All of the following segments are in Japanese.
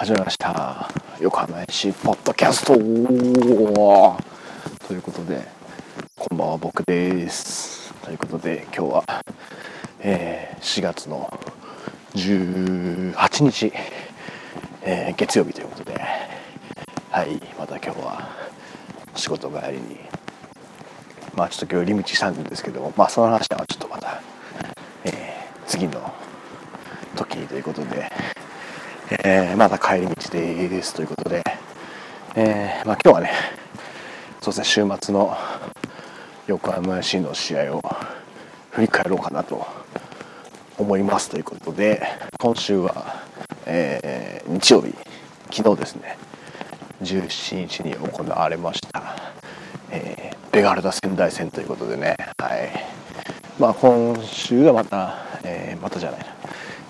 始まりました。横浜市ポッドキャスト。ということでこんばんは僕です。ということで今日は、えー、4月の18日、えー、月曜日ということではいまた今日は仕事帰りにまあちょっと今日寄り道したんですけどまあその話はちょっとまた、えー、次の時にということでえー、まだ帰り道でいいですということで、えー、まあ、今日はねそうですね週末の横浜 FC の試合を振り返ろうかなと思いますということで今週は、えー、日曜日昨日ですね17日に行われました、え、ベガルダ仙台戦ということでねはい。まあ今週はまた、えー、またじゃないな、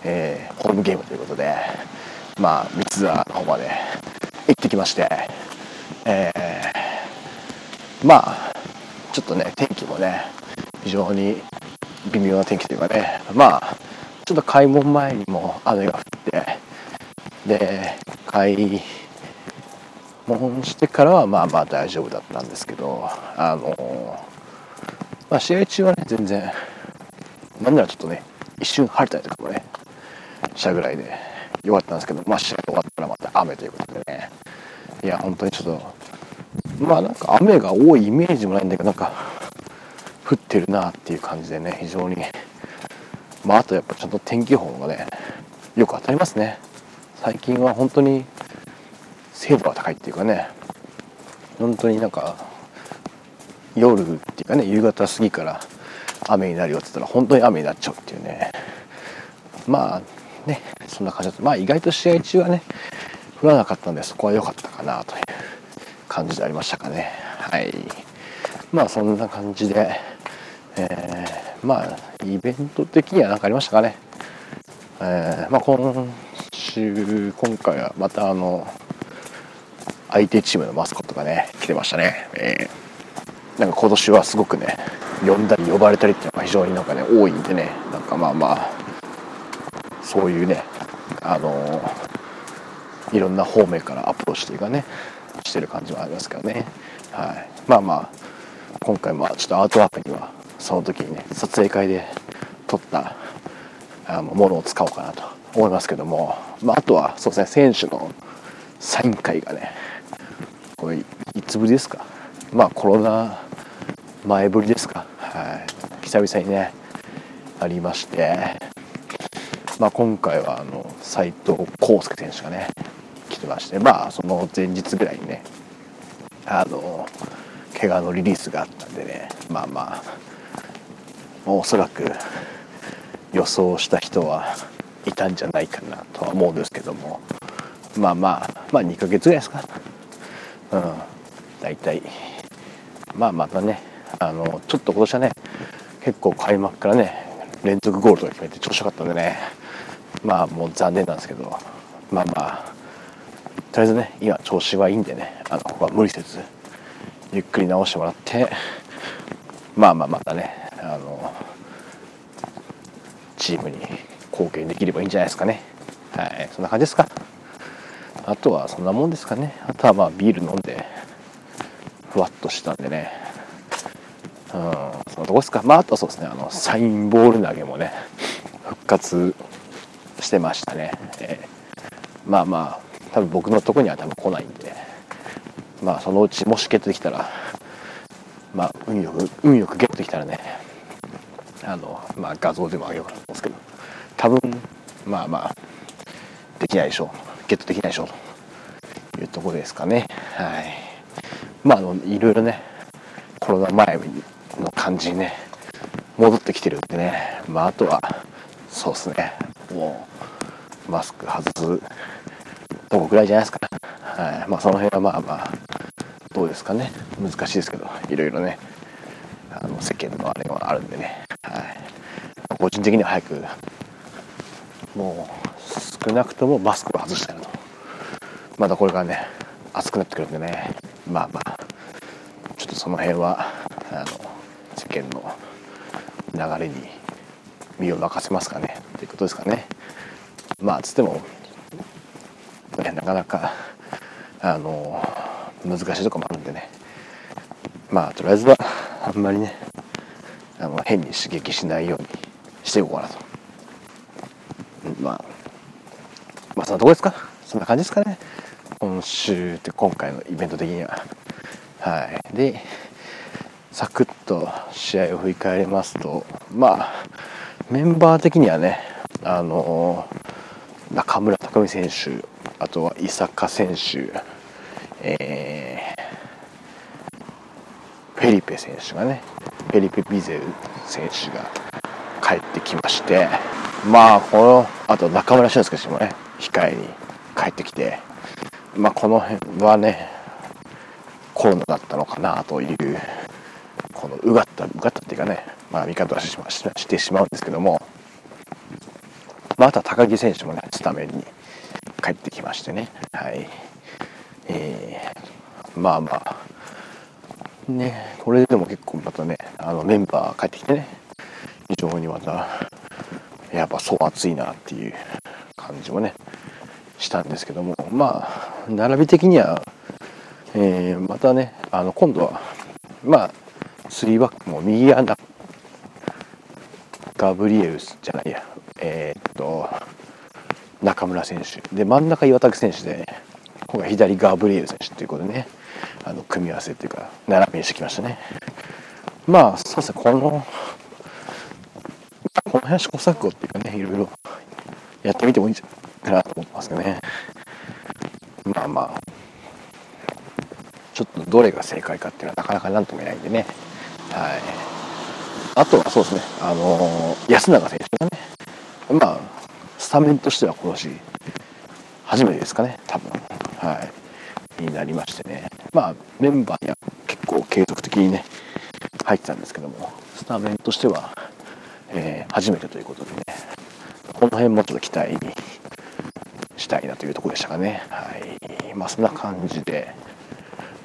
えホームゲームということでまあ、三沢の方まで行ってきまして、えー、まあ、ちょっとね、天気もね、非常に微妙な天気というかね、まあ、ちょっと開門前にも雨が降って、で、開門してからはまあまあ大丈夫だったんですけど、あの、まあ、試合中はね、全然、なんならちょっとね、一瞬晴れたりとかもね、したぐらいで、よかったんですけど、まあ、試合終わったらまた雨ということでね、いや、本当にちょっと、まあなんか雨が多いイメージもないんだけど、なんか、降ってるなっていう感じでね、非常に、まああとやっぱちゃんと天気予報がね、よく当たりますね。最近は本当に精度が高いっていうかね、本当になんか、夜っていうかね、夕方過ぎから雨になるよって言ったら本当に雨になっちゃうっていうね。まあね、そんな感じだった。まあ意外と試合中はね、降らなかったんで、そこは良かったかなという感じでありましたかね。はい。まあそんな感じで、えー、まあイベント的には何かありましたかね。えー、まあ今週、今回はまたあの、相手チームのマスコットがね、来てましたね。えー、なんか今年はすごくね、呼んだり呼ばれたりっていうのが非常になんかね、多いんでね、なんかまあまあ、そういうねあのいろんな方面からアプローチというかねしてる感じはありますけどね、はい、まあまあ今回もちょっとアートワークにはその時にね撮影会で撮ったあのものを使おうかなと思いますけども、まあ、あとはそうですね選手のサイン会がねこれいつぶりですか？まあコロナ前ぶりですか？はい。久々にねありまして。まあ、今回はあの斉藤康介選手がね来てましてまあその前日ぐらいにねあの怪我のリリースがあったんでねまあまあおそらく予想した人はいたんじゃないかなとは思うんですけどもまあまあまあ2ヶ月ぐらいですか。うん。大体まあまたねあのちょっと今年はね結構開幕からね連続ゴールとか決めて調子よかったんでね。まあもう残念なんですけどまあまあとりあえずね今調子はいいんでねあのここは無理せずゆっくり直してもらってまあまあまたねあのチームに貢献できればいいんじゃないですかね。はいそんな感じですか。あとはそんなもんですかね。あとはまあビール飲んでふわっとしたんでね。うんそのとこですか。まああとはそうですねあのサインボール投げもね復活してましたね、えー、まあまあ多分僕のとこには多分来ないんで。まあそのうちもしゲットできたらまあ運よく運よくゲットできたらねあのまあ画像でもあげようかなと思うんですけど。多分まあまあできないでしょう。ゲットできないでしょう。というとこですかね。はい。まああのいろいろねコロナ前の感じにね戻ってきてるんでね。まああとはそうっすね。もうマスク外すとこぐらいじゃないですか、はい。まあ、その辺はまあまあどうですかね。難しいですけどいろいろね。あの世間のあれはあるんでね、はい、個人的には早くもう少なくともマスクを外したいなと。まだこれからね暑くなってくるんでね。まあまあちょっとその辺はあの世間の流れに身を任せますかね。ということですかね。まあつっても、なかなかあの難しいとこもあるんでね。まあとりあえずはあんまりねあの変に刺激しないようにしていこうかなと、まあまあそんなとこですか？そんな感じですかね。今週って今回のイベント的には。はい。でサクッと試合を振り返りますとまあメンバー的にはねあの中村匠選手あとは伊坂選手えー、フェリペ選手がねフェリペ・ビゼル選手が帰ってきましてまあこのあと中村俊輔選手もね控えに帰ってきてまあこの辺はねコロナだったのかなというこのうがったうがったっていうかねまあ見方はししてしまうんですけども、まあ、あとは高木選手もねスタメンに帰ってきましてね。はい。えー、まあまあ。ねこれでも結構またねあのメンバー帰ってきてね。非常にまたやっぱそう熱いなっていう感じもねしたんですけども。まあ並び的には、えー、またねあの今度はまあ3バックも右アンダー。ガブリエルスじゃないや。えー、と中村選手。で真ん中岩竹選手で今回左ガブリエル選手っていうことでねあの組み合わせっていうか並びにしてきましたね。まあそうですねこのこの辺試行錯誤っていうかねいろいろやってみてもいいんじゃないかなと思ってますけどね。まあまあちょっとどれが正解かっていうのはなかなか何とも言えないんでね。はい。あとはそうですねあの安永選手がねまあスタメンとしては今年初めてですかね多分。はい。になりましてね。まあメンバーには結構継続的にね入ってたんですけどもスタメンとしては、えー、初めてということでねこの辺もちょっと期待にしたいなというところでしたかね。はい。まあそんな感じで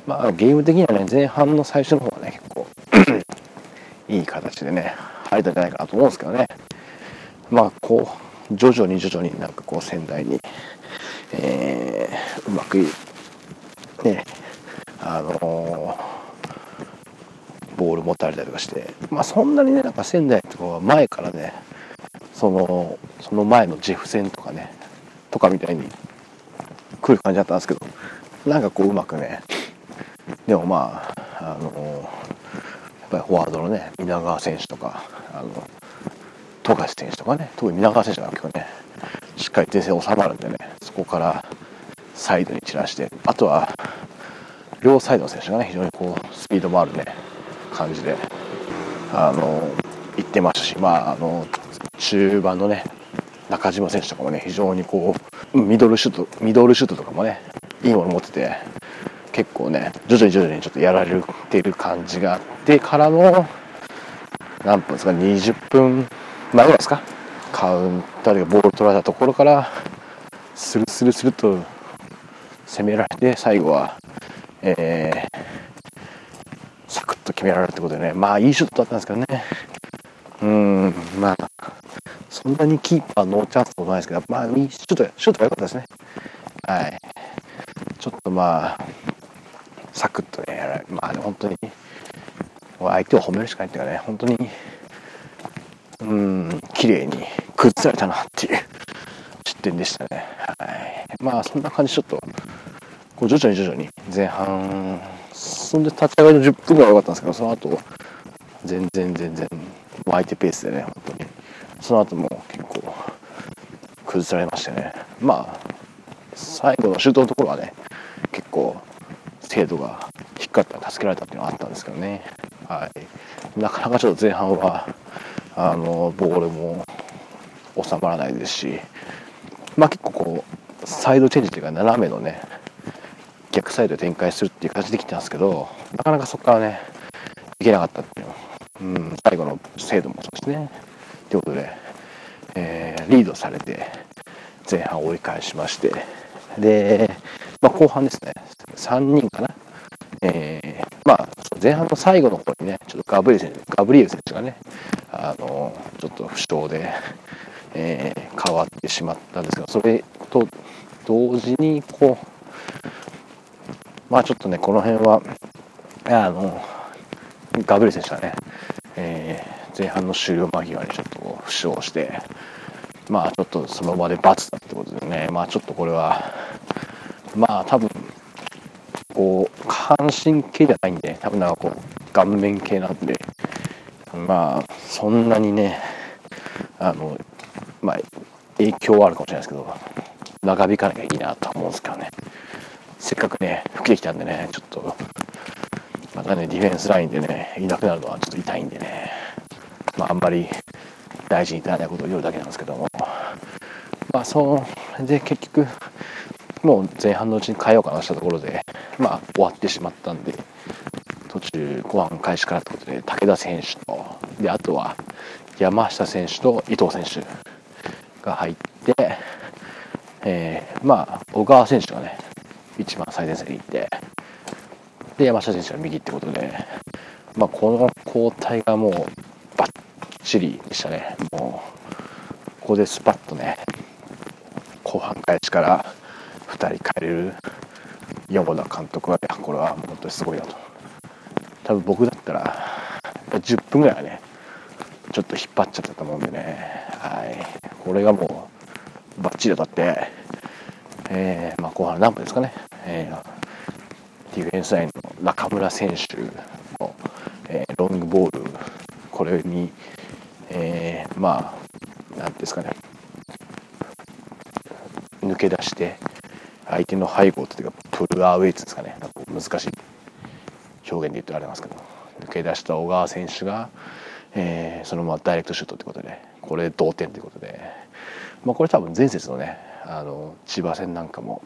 まあゲーム的にはね前半の最初の方はね結構 いい形でね入れたんじゃないかなと思うんですけどね。まあこう徐々に徐々になんかこう仙台に、えー、うまくねあのー、ボール持たれたりとかしてまあそんなにねなんか仙台とかは前からねそのその前のジェフ戦とかねとかみたいに来る感じだったんですけどなんかこううまくねでもまああのー、やっぱりフォワードのね皆川選手とかあの富樫選手とかね特に皆川選手が結構ねしっかり前線収まるんでねそこからサイドに散らしてあとは両サイドの選手がね非常にこうスピードもあるね感じであの行ってましたしまああの中盤のね中島選手とかもね非常にこうミドルシュートミドルシュートとかもねいいもの持ってて結構ね徐々に徐々にちょっとやられてる感じがあってからの何分ですか20分前ぐらいですか？カウンターでボール取られたところからスルスルスルと攻められて最後は、えー、サクッと決められるってことでね。まあいいシュートだったんですけどね。うんまあそんなにキーパーノーチャンスもないですけどまあいいシュートシュートが良かったですね。はい。ちょっとまあサクッとねやられまあ本当に相手を褒めるしかないっていうかね本当にうん綺麗に崩されたなっていう失点でしたね。はい、まあそんな感じちょっとこう徐々に徐々に前半そんで立ち上がりの10分ぐらい良かったんですけどその後全然全然相手ペースでね本当に。その後も結構崩されましてね。まあ最後のシュートのところはね結構精度が低かった助けられたっていうのはあったんですけどね。はい。なかなかちょっと前半はあのボールも収まらないですし、まあ、結構こうサイドチェンジというか斜めのね逆サイドで展開するっていう形できたんですけどなかなかそこからねいけなかったっていううん、最後の精度もそうですね。ということで、えー、リードされて前半折り返しましてで、まあ、後半ですね3人かな、えー、まあ前半の最後の方にねちょっとガブリエルガブリエル選手がねあのちょっと負傷で、えー、変わってしまったんですけどそれと同時にこうまあちょっとねこの辺はあのガブリ選手はね、えー、前半の終了間際にちょっと負傷してまあちょっとその場で罰だってことでね。まあちょっとこれはまあ多分こう下半身系じゃないんで多分なんかこう顔面系なんでまあそんなにねあのまあ影響はあるかもしれないですけど長引かなきゃいいなと思うんですけどね。せっかくね吹きてきたんでねちょっとまたねディフェンスラインでねいなくなるのはちょっと痛いんでね。まああんまり大事に至らないことを言うだけなんですけども。まあそうで結局もう前半のうちに変えようかなしたところでまあ終わってしまったんで途中後半開始からってことで武田選手とであとは山下選手と伊藤選手が入って、えー、まあ小川選手がね一番最前線に行ってで山下選手は右ってことで、まあ、この交代がもうバッチリでしたね。もうここでスパッとね後半開始から2人変えれる山田監督は、これは本当にすごいなと。多分僕だったら10分ぐらいはねちょっと引っ張っちゃったと思うんでね。はい。これがもうバッチリ当たって、えー、まあ、後半何分ですかね、えー、ディフェンスラインの中村選手の、えー、ロングボール。これに、えまあ何ですかね。抜け出して相手の背後というかプルアウェイツですかね。難しい表現で言うとありますけど。抜け出した小川選手が、えー、そのままダイレクトシュートということでこれ同点ということで、まあ、これ多分前節のねあの千葉戦なんかも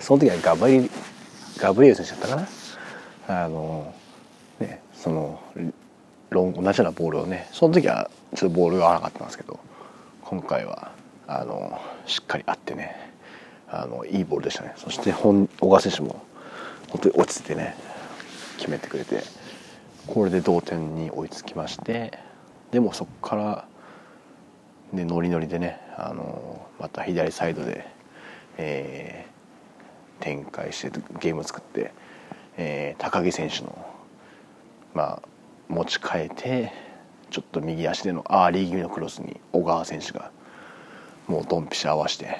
その時はガブリガブリエル選手だったかな？あの、ね、そのロン同じようなボールをねその時はちょっとボールが合わなかったんですけど今回はあのしっかり合ってねあのいいボールでしたね。そして本小川選手も本当に落ち着いてね決めてくれて。これで同点に追いつきましてでもそこからでノリノリでねあのまた左サイドで、えー、展開してゲームを作って、えー、高木選手の、まあ、持ち替えてちょっと右足でのアーリー気味のクロスに小川選手がもうドンピシャ合わして、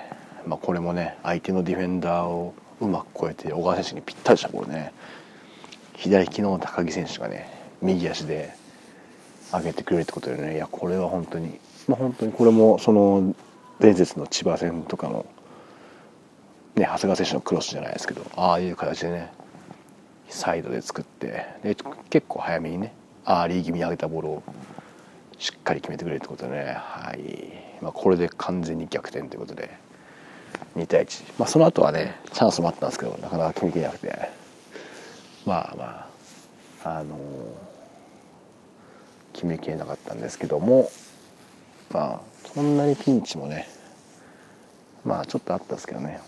まあ、これもね相手のディフェンダーをうまく越えて小川選手にぴったりしたボールね。左利きの高木選手がね右足で上げてくれるってことでね。いやこれは本当に。まあ本当にこれもその伝説の千葉戦とかのね長谷川選手のクロスじゃないですけどああいう形でねサイドで作ってで結構早めにねアーリー気味に上げたボールをしっかり決めてくれるってことでね。はい、まあ、これで完全に逆転ということで2対1、まあ、その後はねチャンスもあったんですけどなかなか決めきれなくて。まあまああのー、決めきれなかったんですけどもまあそんなにピンチもねまあちょっとあったんですけどね。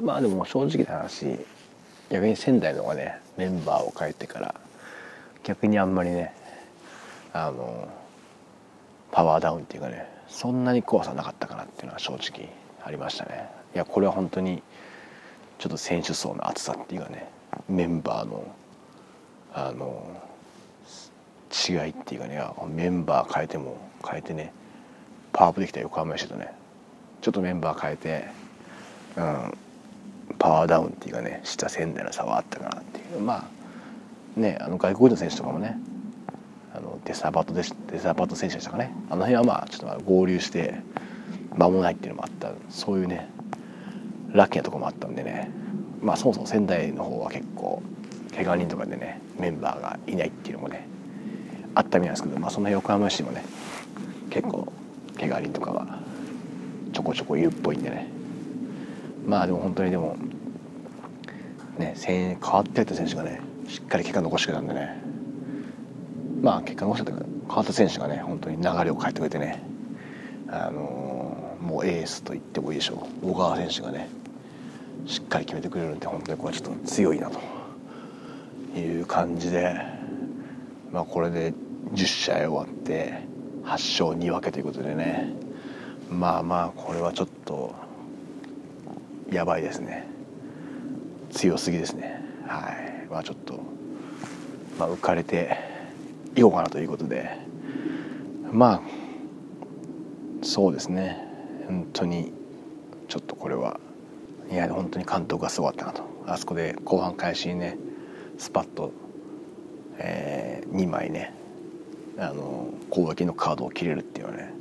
まあでも正直な話逆に仙台の方がねメンバーを変えてから逆にあんまりねあのパワーダウンっていうかねそんなに怖さなかったかなっていうのは正直ありましたね。いやこれは本当にちょっと選手層の厚さっていうかねメンバーのあの違いっていうかねメンバー変えても変えてねパワーアップできた横浜 FC とねちょっとメンバー変えて、うん、パワーダウンっていうかね下仙台の差はあったかなっていう。まあねあの外国人の選手とかもねあのデサバトデデサバト選手でしたかね。あの辺はまあちょっと合流して間もないっていうのもあった。そういうねラッキーなとこもあったんでね。まあそもそも仙台の方は結構怪我人とかでねメンバーがいないっていうのもねあったみたいですけど、まあ、その横浜市もね結構怪我人とかがちょこちょこいるっぽいんでね。まあでも本当にでもね変わってった選手がねしっかり結果残してくれたんでね。まあ結果残したというか変わった選手がね本当に流れを変えてくれてね。あのー、もうエースと言ってもいいでしょう。小川選手がねしっかり決めてくれるんで本当にこれちょっと強いなという感じで、まあ、これで10試合終わって8勝2分けということでね。まあまあこれはちょっとやばいですね。強すぎですね。はい。まあちょっと、まあ、浮かれていこうかなということで。まあそうですね。本当にちょっとこれはいや本当に監督がすごかったなと。あそこで後半開始にねスパッと、えー、2枚ねあの攻撃のカードを切れるっていうのはね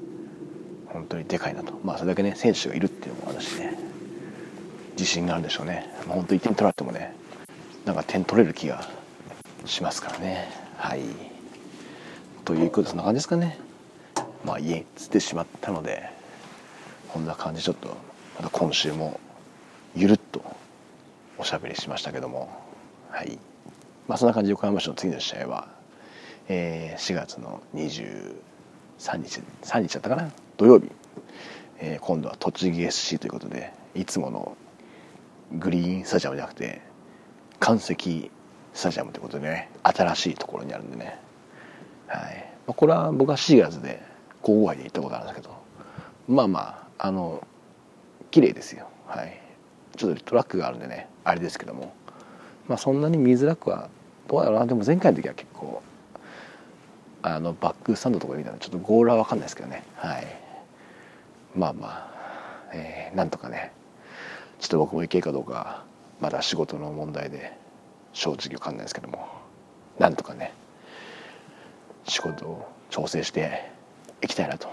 本当にでかいなと。まあそれだけね選手がいるっていうのもあるしね。自信があるんでしょうね、まあ、本当1点取られてもねなんか点取れる気がしますからね。はい。ということでそんな感じですかね。まあ家につってしまったのでこんな感じちょっとまた今週もゆるっとおしゃべりしましたけども。はい。まあそんな感じで横浜市の次の試合は、えー、4月の23日3日だったかな？土曜日、えー、今度は栃木 SC ということでいつものグリーンスタジアムじゃなくて関石スタジアムということでね新しいところにあるんでね、はい。まあ、これは僕は4月で郊外で行ったことあるんですけどまあまああの綺麗ですよ。はい。ちょっとトラックがあるんでねあれですけども。まあそんなに見づらくはどうやろうな。でも前回の時は結構あのバックスタンドとか見たらちょっとゴールは分かんないですけどね。はい。まあまあ、えー、なんとかねちょっと僕も行けるかどうかまだ仕事の問題で正直分かんないですけども。なんとかね仕事を調整していきたいなと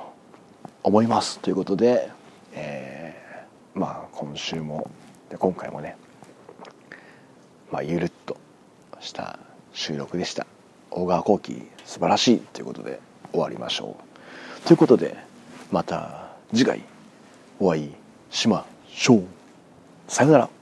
思います。ということで、えー、まあ今週も今回もね、まあ、ゆるっとした収録でした。小川幸輝素晴らしい。ということで終わりましょう。ということでまた次回お会いしましょう。さよなら。